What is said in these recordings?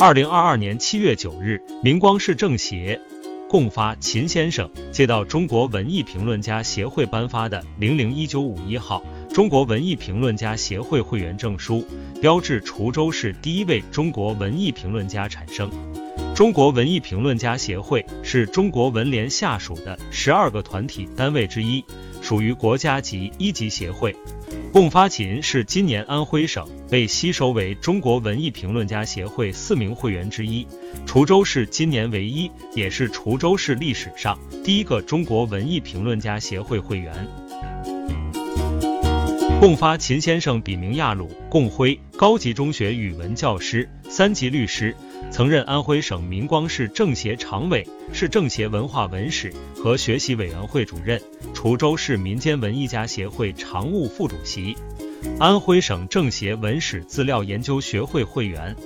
二零二二年七月九日，明光市政协共发秦先生接到中国文艺评论家协会颁发的零零一九五一号中国文艺评论家协会会员证书，标志滁州市第一位中国文艺评论家产生。中国文艺评论家协会是中国文联下属的十二个团体单位之一，属于国家级一级协会。共发琴是今年安徽省被吸收为中国文艺评论家协会四名会员之一，滁州市今年唯一，也是滁州市历史上第一个中国文艺评论家协会会员。共发秦先生笔名亚鲁，共辉，高级中学语文教师，三级律师。曾任安徽省明光市政协常委、市政协文化文史和学习委员会主任，滁州市民间文艺家协会常务副主席，安徽省政协文史资料研究学会会员，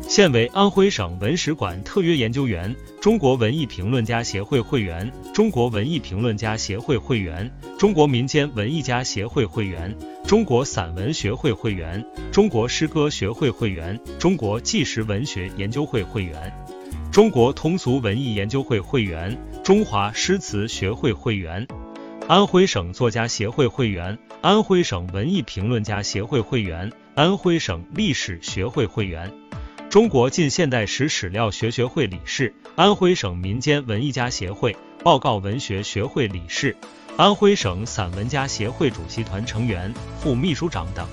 现为安徽省文史馆特约研究员，中国文艺评论家协会会员，中国文艺评论家协会会员，中国民间文艺家协会会员。中国散文学会会员，中国诗歌学会会员，中国纪实文学研究会会员，中国通俗文艺研究会会员，中华诗词学会会员，安徽省作家协会会员，安徽省文艺评论家协会会员，安徽省历史学会会员，中国近现代史史料学学会理事，安徽省民间文艺家协会。报告文学学会理事。安徽省散文家协会主席团成员、副秘书长等。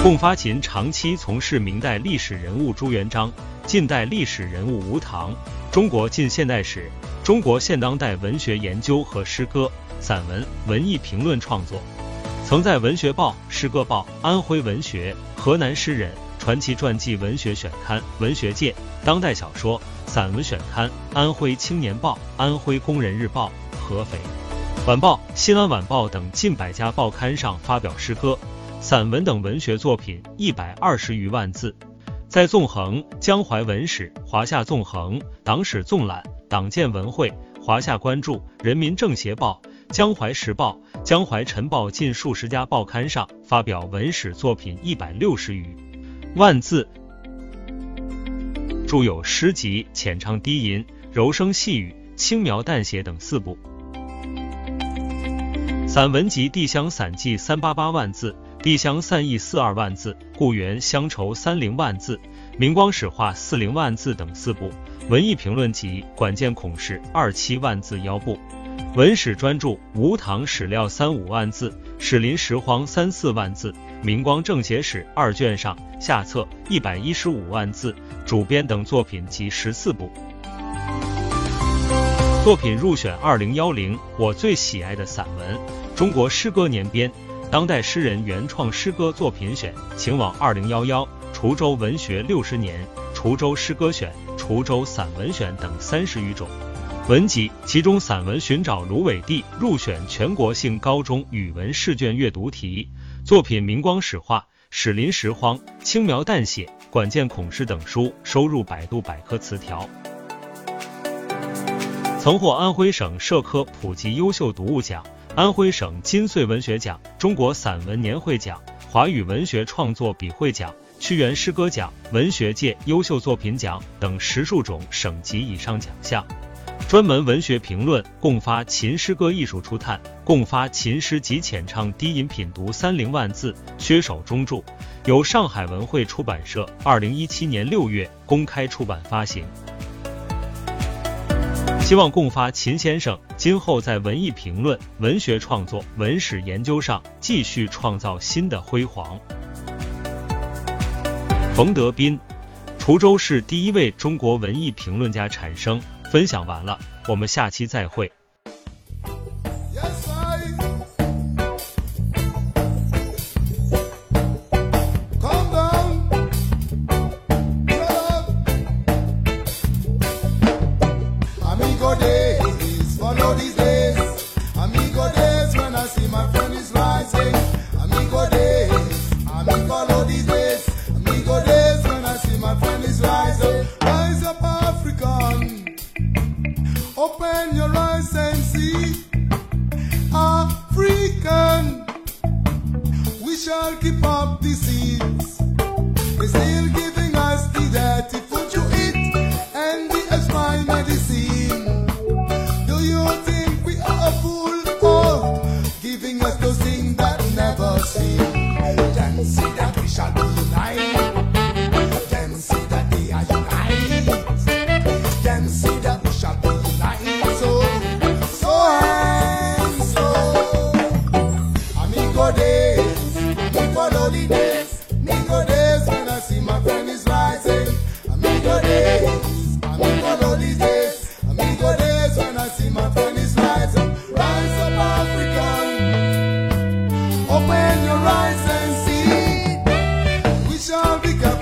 共发秦长期从事明代历史人物朱元璋、近代历史人物吴唐、中国近现代史、中国现当代文学研究和诗歌、散文、文艺评论创作，曾在《文学报》《诗歌报》《安徽文学》《河南诗人》《传奇传记文学选刊》《文学界》《当代小说》《散文选刊》《安徽青年报》《安徽工人日报》。合肥晚报、西安晚报等近百家报刊上发表诗歌、散文等文学作品一百二十余万字，在纵横江淮文史、华夏纵横、党史纵览、党建文汇、华夏关注、人民政协报、江淮时报、江淮晨报近数十家报刊上发表文史作品一百六十余万字，著有诗集《浅唱低吟》《柔声细语》《轻描淡写》等四部。散文集《地乡散记》三八八万字，《地乡散忆》四二万字，《故园乡愁》三零万字，《明光史话》四零万字等四部；文艺评论集《管见孔氏》二七万字腰部；文史专著《吴唐史料》三五万字，《史林拾荒》三四万字，《明光政协史》二卷上下册一百一十五万字，主编等作品集十四部。作品入选二零幺零我最喜爱的散文，中国诗歌年编，当代诗人原创诗歌作品选，请往二零幺幺滁州文学六十年，滁州诗歌选，滁州散文选等三十余种文集，其中散文寻找芦苇地入选全国性高中语文试卷阅读题，作品明光史话、史林时荒、轻描淡写、管见孔氏等书收入百度百科词条。曾获安徽省社科普及优秀读物奖、安徽省金穗文学奖、中国散文年会奖、华语文学创作笔会奖、屈原诗歌奖、文学界优秀作品奖等十数种省级以上奖项。专门文学评论共发秦诗歌艺术初探，共发秦诗及浅唱低吟品读三零万字，缺手中注，由上海文汇出版社二零一七年六月公开出版发行。希望共发秦先生今后在文艺评论、文学创作、文史研究上继续创造新的辉煌。冯德斌，滁州市第一位中国文艺评论家产生。分享完了，我们下期再会。shall keep up the seeds. They still giving us the dirty food to eat and the expired medicine. Do you think we are a fool for giving us those things that never cease?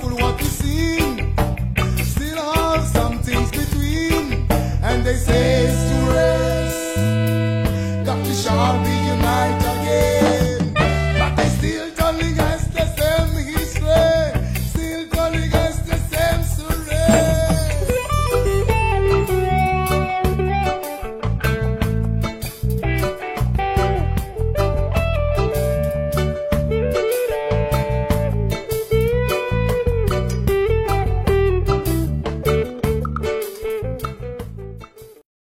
careful what you see. Still have some things between, and they say.